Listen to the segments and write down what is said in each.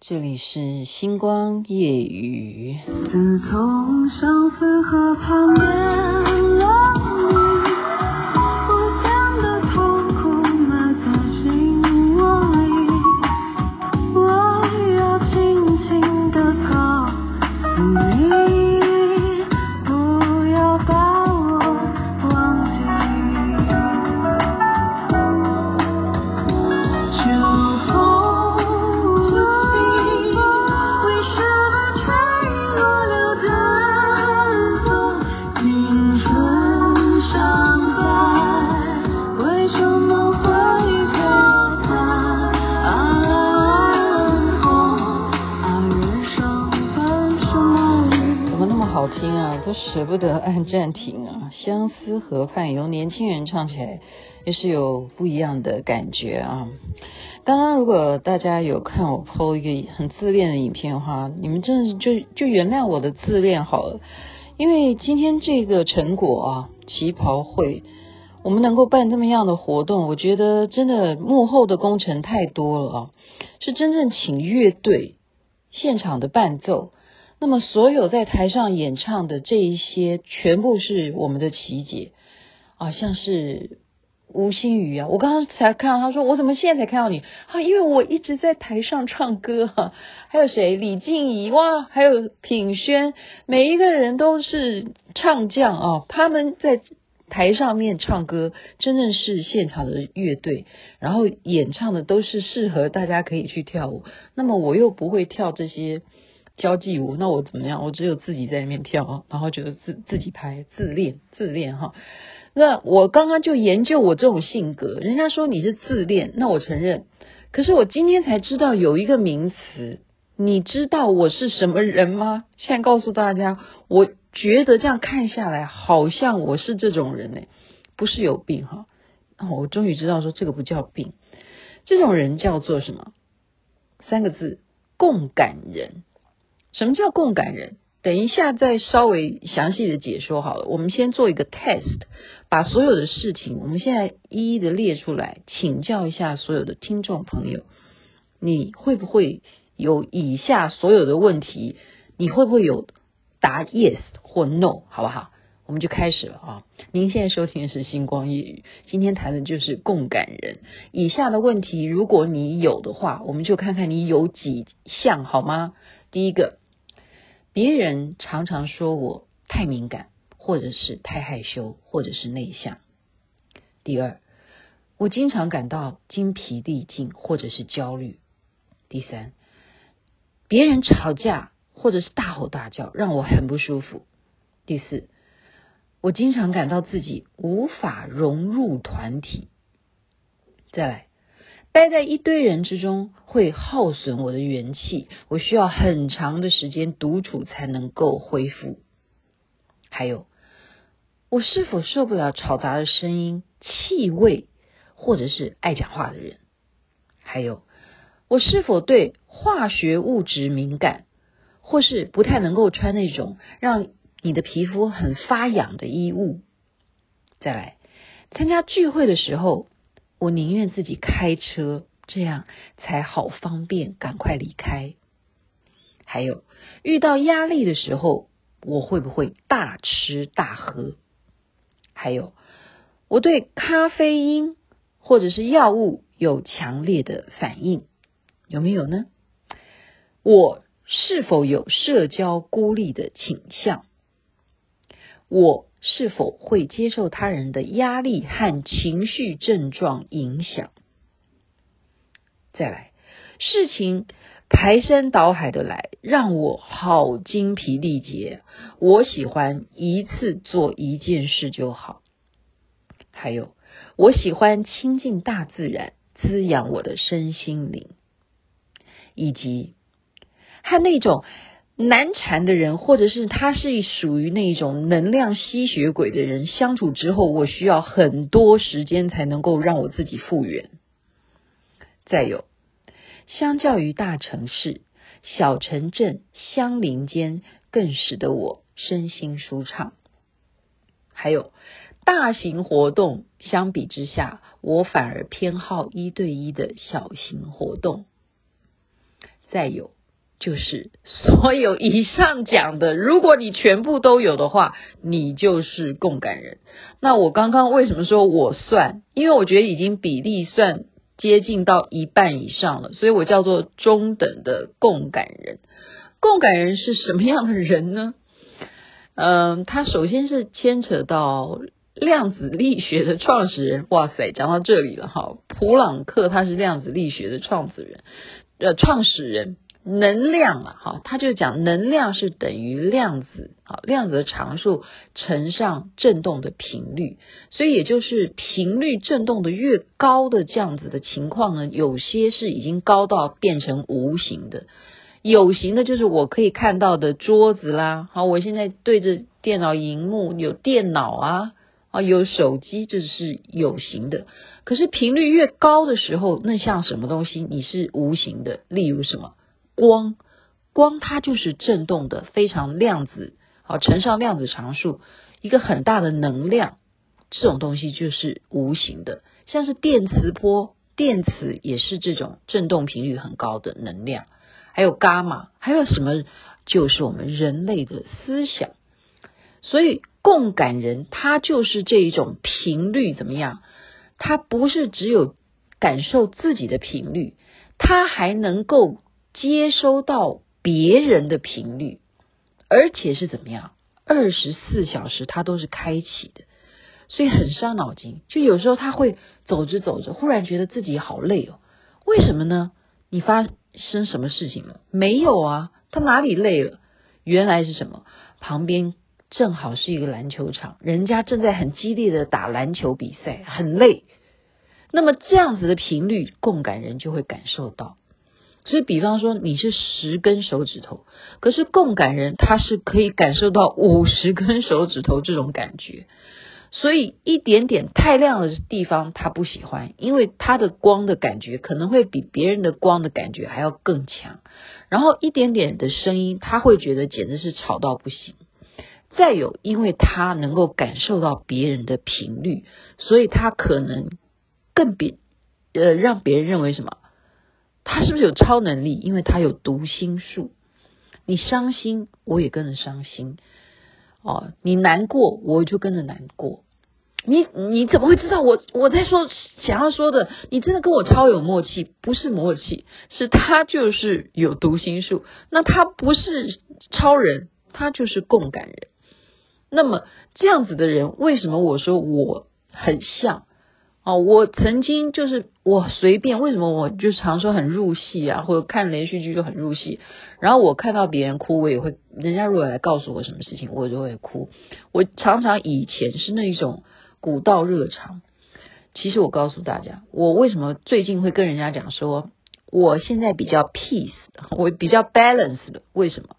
这里是星光夜雨。自从相思河畔的按暂停啊！相思河畔由年轻人唱起来也是有不一样的感觉啊。刚刚如果大家有看我 PO 一个很自恋的影片的话，你们真的就就原谅我的自恋好了。因为今天这个成果啊，旗袍会，我们能够办这么样的活动，我觉得真的幕后的工程太多了啊！是真正请乐队现场的伴奏。那么，所有在台上演唱的这一些，全部是我们的琪姐啊，像是吴心瑜啊，我刚刚才看到他说，我怎么现在才看到你啊？因为我一直在台上唱歌哈、啊。还有谁？李静怡哇，还有品轩，每一个人都是唱将啊，他们在台上面唱歌，真正是现场的乐队，然后演唱的都是适合大家可以去跳舞。那么我又不会跳这些。交际舞，那我怎么样？我只有自己在那边跳，然后觉得自自己拍，自恋自恋哈。那我刚刚就研究我这种性格，人家说你是自恋，那我承认。可是我今天才知道有一个名词，你知道我是什么人吗？现在告诉大家，我觉得这样看下来，好像我是这种人呢，不是有病哈。我终于知道说这个不叫病，这种人叫做什么？三个字：共感人。什么叫共感人？等一下再稍微详细的解说好了。我们先做一个 test，把所有的事情，我们现在一一的列出来，请教一下所有的听众朋友，你会不会有以下所有的问题？你会不会有答 yes 或 no？好不好？我们就开始了啊！您现在收听的是星光夜语，今天谈的就是共感人。以下的问题，如果你有的话，我们就看看你有几项好吗？第一个，别人常常说我太敏感，或者是太害羞，或者是内向。第二，我经常感到精疲力尽，或者是焦虑。第三，别人吵架或者是大吼大叫，让我很不舒服。第四，我经常感到自己无法融入团体。再来。待在一堆人之中会耗损我的元气，我需要很长的时间独处才能够恢复。还有，我是否受不了嘈杂的声音、气味，或者是爱讲话的人？还有，我是否对化学物质敏感，或是不太能够穿那种让你的皮肤很发痒的衣物？再来，参加聚会的时候。我宁愿自己开车，这样才好方便，赶快离开。还有，遇到压力的时候，我会不会大吃大喝？还有，我对咖啡因或者是药物有强烈的反应，有没有呢？我是否有社交孤立的倾向？我是否会接受他人的压力和情绪症状影响？再来，事情排山倒海的来，让我好精疲力竭。我喜欢一次做一件事就好。还有，我喜欢亲近大自然，滋养我的身心灵，以及和那种。难缠的人，或者是他是属于那种能量吸血鬼的人，相处之后，我需要很多时间才能够让我自己复原。再有，相较于大城市，小城镇相邻间更使得我身心舒畅。还有，大型活动相比之下，我反而偏好一对一的小型活动。再有就是所有以上讲的，如果你全部都有的话，你就是共感人。那我刚刚为什么说我算？因为我觉得已经比例算接近到一半以上了，所以我叫做中等的共感人。共感人是什么样的人呢？嗯，他首先是牵扯到量子力学的创始人。哇塞，讲到这里了哈，普朗克他是量子力学的创始人，呃，创始人。能量啊，哈，他就讲能量是等于量子啊，量子的常数乘上振动的频率，所以也就是频率振动的越高的这样子的情况呢，有些是已经高到变成无形的，有形的就是我可以看到的桌子啦，好，我现在对着电脑荧幕有电脑啊，啊，有手机，这是有形的。可是频率越高的时候，那像什么东西你是无形的，例如什么？光，光它就是振动的，非常量子，好，乘上量子常数，一个很大的能量，这种东西就是无形的，像是电磁波，电磁也是这种振动频率很高的能量，还有伽马，还有什么？就是我们人类的思想，所以共感人他就是这一种频率怎么样？他不是只有感受自己的频率，他还能够。接收到别人的频率，而且是怎么样？二十四小时它都是开启的，所以很伤脑筋。就有时候他会走着走着，忽然觉得自己好累哦。为什么呢？你发生什么事情了？没有啊，他哪里累了？原来是什么？旁边正好是一个篮球场，人家正在很激烈的打篮球比赛，很累。那么这样子的频率，共感人就会感受到。所以，比方说你是十根手指头，可是共感人他是可以感受到五十根手指头这种感觉。所以，一点点太亮的地方他不喜欢，因为他的光的感觉可能会比别人的光的感觉还要更强。然后，一点点的声音他会觉得简直是吵到不行。再有，因为他能够感受到别人的频率，所以他可能更比呃让别人认为什么？他是不是有超能力？因为他有读心术。你伤心，我也跟着伤心。哦，你难过，我就跟着难过。你你怎么会知道我我在说想要说的？你真的跟我超有默契，不是默契，是他就是有读心术。那他不是超人，他就是共感人。那么这样子的人，为什么我说我很像？哦，我曾经就是我随便，为什么我就常说很入戏啊，或者看连续剧就很入戏。然后我看到别人哭，我也会，人家如果来告诉我什么事情，我就会哭。我常常以前是那一种古道热肠。其实我告诉大家，我为什么最近会跟人家讲说，我现在比较 peace，我比较 balance 的，为什么？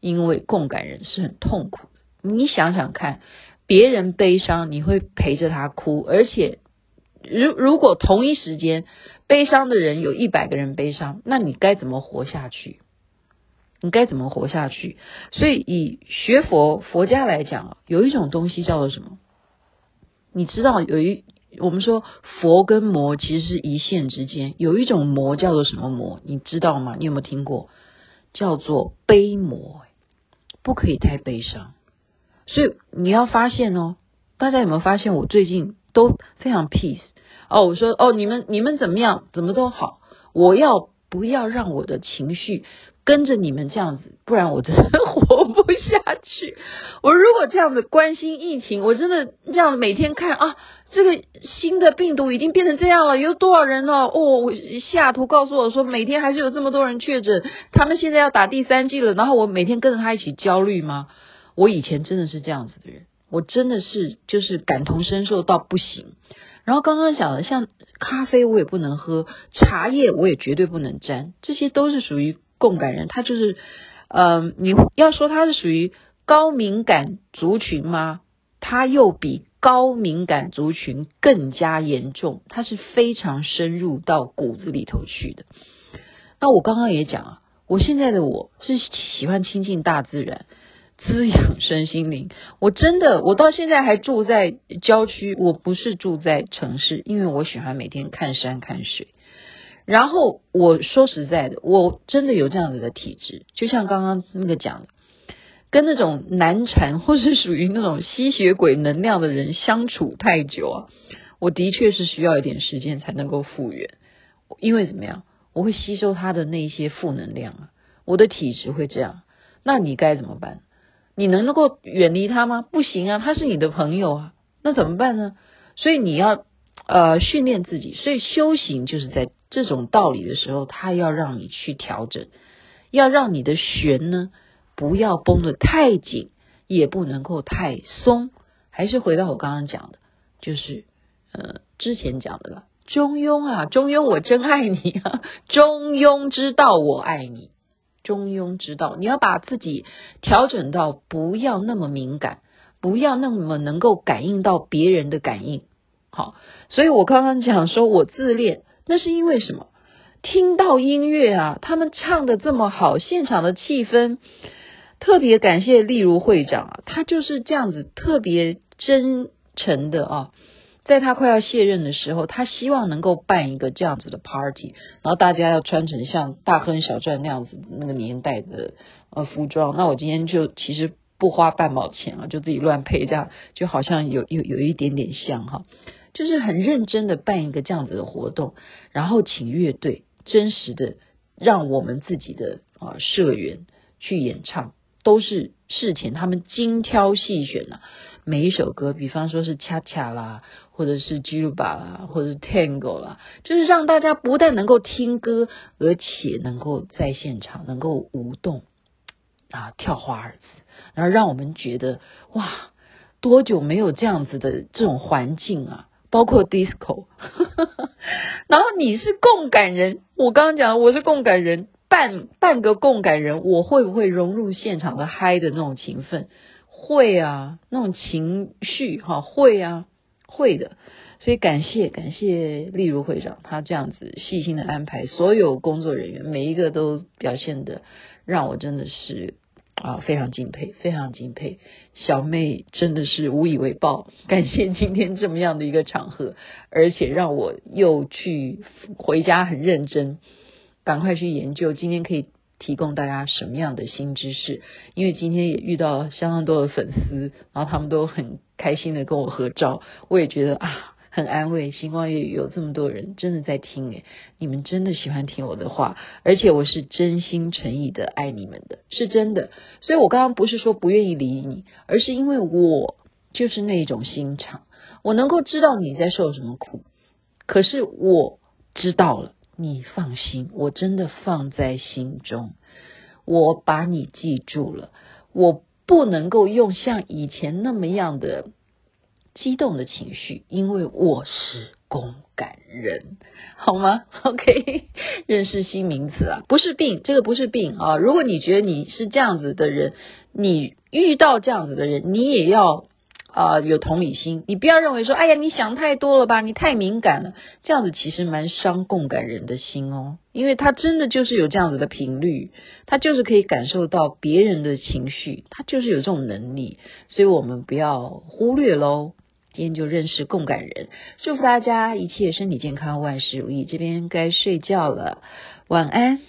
因为共感人是很痛苦的。你想想看，别人悲伤，你会陪着他哭，而且。如如果同一时间悲伤的人有一百个人悲伤，那你该怎么活下去？你该怎么活下去？所以以学佛佛家来讲，有一种东西叫做什么？你知道有一我们说佛跟魔其实是一线之间，有一种魔叫做什么魔？你知道吗？你有没有听过？叫做悲魔，不可以太悲伤。所以你要发现哦，大家有没有发现我最近都非常 peace？哦，我说哦，你们你们怎么样？怎么都好。我要不要让我的情绪跟着你们这样子？不然我真的 活不下去。我如果这样子关心疫情，我真的这样每天看啊，这个新的病毒已经变成这样了，有多少人哦？哦，我西雅图告诉我说，每天还是有这么多人确诊，他们现在要打第三剂了。然后我每天跟着他一起焦虑吗？我以前真的是这样子的人，我真的是就是感同身受到不行。然后刚刚讲的，像咖啡我也不能喝，茶叶我也绝对不能沾，这些都是属于共感人。他就是，嗯、呃，你要说他是属于高敏感族群吗？他又比高敏感族群更加严重，他是非常深入到骨子里头去的。那我刚刚也讲啊，我现在的我是喜欢亲近大自然。滋养身心灵，我真的，我到现在还住在郊区，我不是住在城市，因为我喜欢每天看山看水。然后我说实在的，我真的有这样子的体质，就像刚刚那个讲的，跟那种难缠或是属于那种吸血鬼能量的人相处太久啊，我的确是需要一点时间才能够复原。因为怎么样，我会吸收他的那些负能量啊，我的体质会这样。那你该怎么办？你能够远离他吗？不行啊，他是你的朋友啊，那怎么办呢？所以你要呃训练自己，所以修行就是在这种道理的时候，他要让你去调整，要让你的弦呢不要绷得太紧，也不能够太松。还是回到我刚刚讲的，就是呃之前讲的了。中庸啊，中庸，我真爱你啊！中庸之道，我爱你。中庸之道，你要把自己调整到不要那么敏感，不要那么能够感应到别人的感应。好，所以我刚刚讲说我自恋，那是因为什么？听到音乐啊，他们唱的这么好，现场的气氛特别感谢例如会长啊，他就是这样子特别真诚的啊。在他快要卸任的时候，他希望能够办一个这样子的 party，然后大家要穿成像大亨小传那样子那个年代的呃服装。那我今天就其实不花半毛钱啊，就自己乱配，这样就好像有有有一点点像哈，就是很认真的办一个这样子的活动，然后请乐队真实的让我们自己的啊社员去演唱，都是事前他们精挑细选啊。每一首歌，比方说是恰恰啦，或者是 Gilba 啦，或者是 Tango 啦，就是让大家不但能够听歌，而且能够在现场能够舞动啊，跳华尔兹，然后让我们觉得哇，多久没有这样子的这种环境啊，包括 Disco，然后你是共感人，我刚刚讲我是共感人，半半个共感人，我会不会融入现场的嗨的那种情分？会啊，那种情绪哈，会啊，会的。所以感谢感谢丽如会长，他这样子细心的安排，所有工作人员每一个都表现的让我真的是啊非常敬佩，非常敬佩。小妹真的是无以为报，感谢今天这么样的一个场合，而且让我又去回家很认真，赶快去研究，今天可以。提供大家什么样的新知识？因为今天也遇到相当多的粉丝，然后他们都很开心的跟我合照，我也觉得啊很安慰。星光夜语有这么多人真的在听诶，你们真的喜欢听我的话，而且我是真心诚意的爱你们的，是真的。所以我刚刚不是说不愿意理你，而是因为我就是那一种心肠，我能够知道你在受什么苦，可是我知道了。你放心，我真的放在心中，我把你记住了。我不能够用像以前那么样的激动的情绪，因为我是共感人，好吗？OK，认识新名词啊，不是病，这个不是病啊。如果你觉得你是这样子的人，你遇到这样子的人，你也要。啊、有同理心，你不要认为说，哎呀，你想太多了吧，你太敏感了，这样子其实蛮伤共感人的心哦，因为他真的就是有这样子的频率，他就是可以感受到别人的情绪，他就是有这种能力，所以我们不要忽略喽。今天就认识共感人，祝福大家一切身体健康，万事如意。这边该睡觉了，晚安。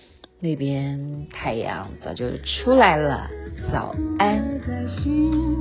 那边太阳早就出来了，早安。